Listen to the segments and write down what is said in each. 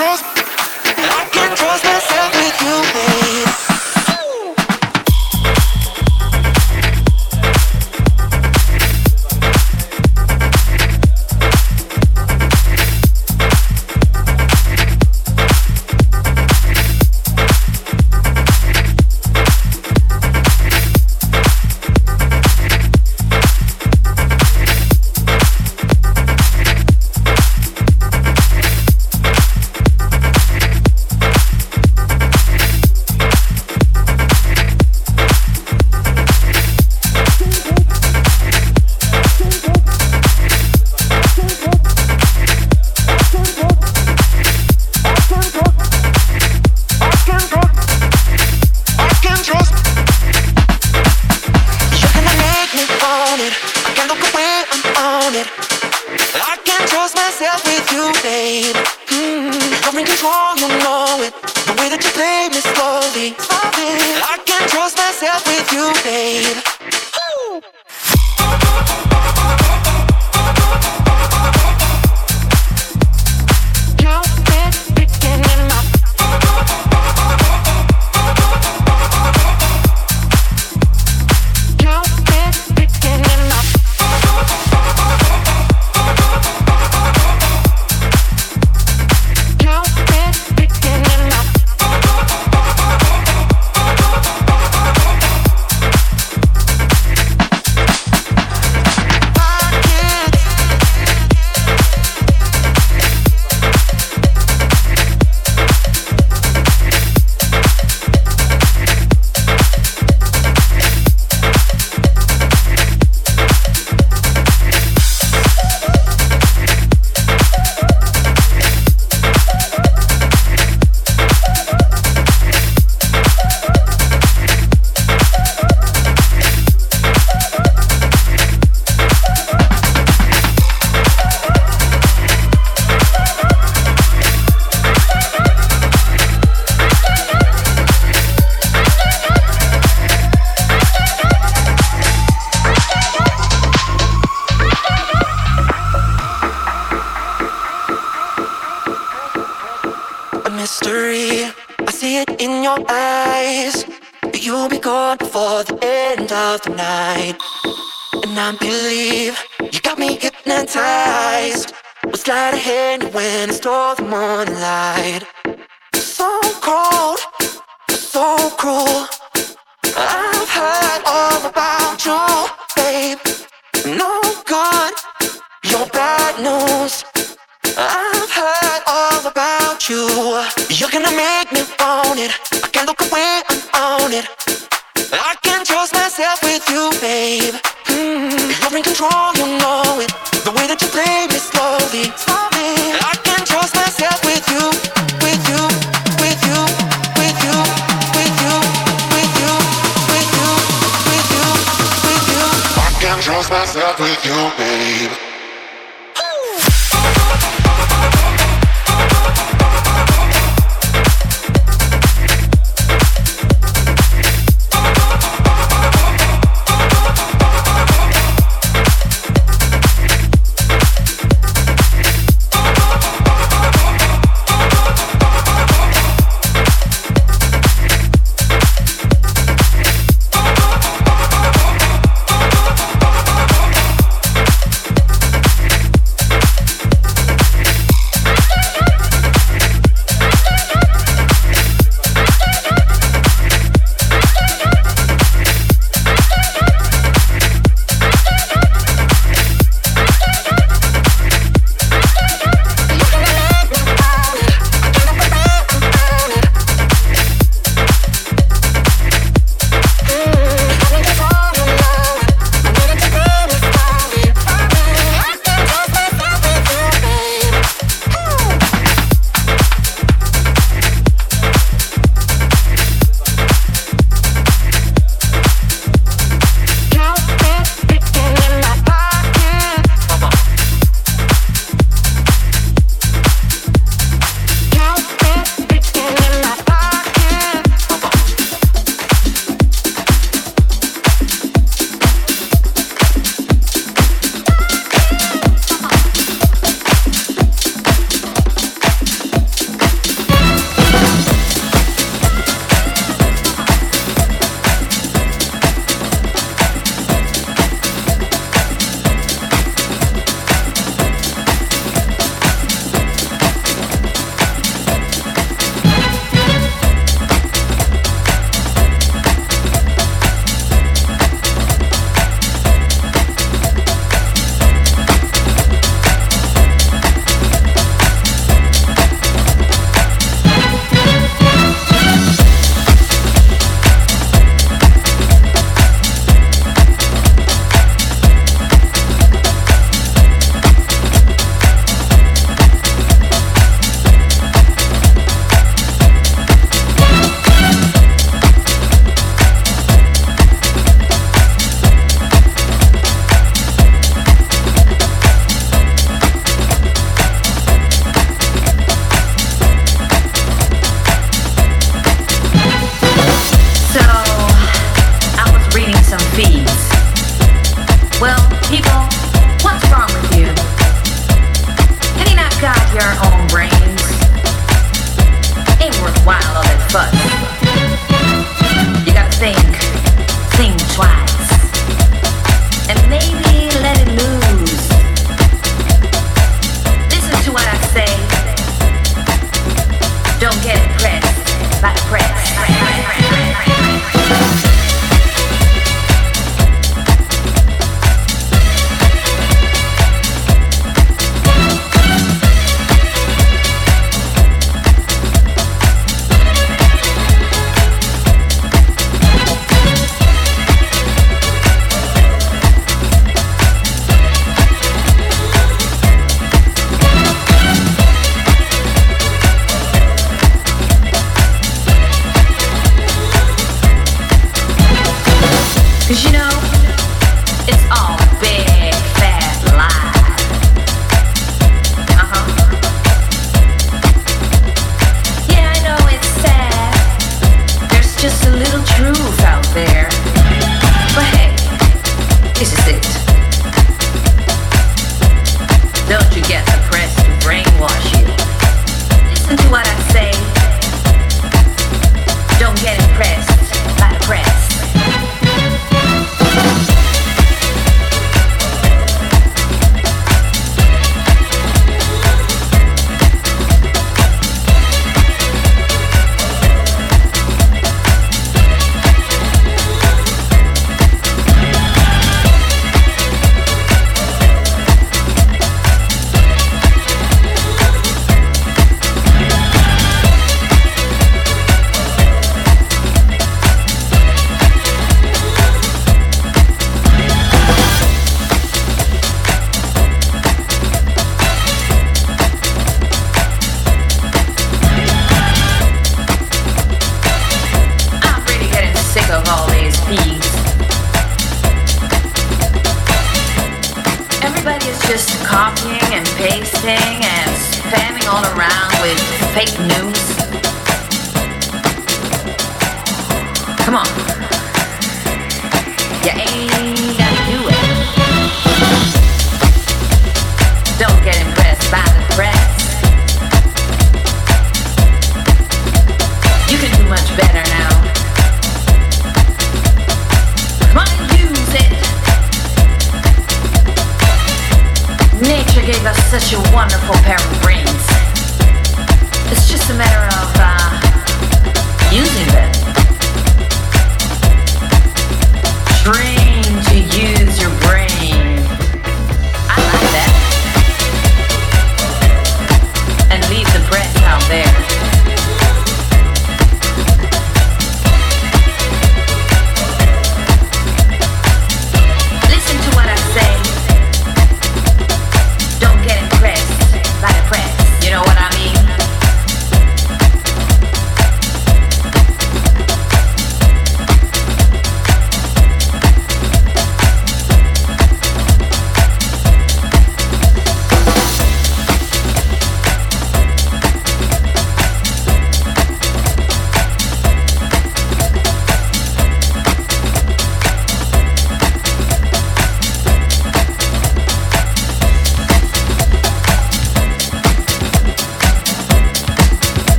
trust.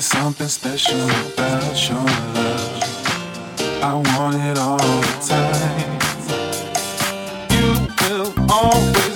There's something special about your love. I want it all the time. You will always.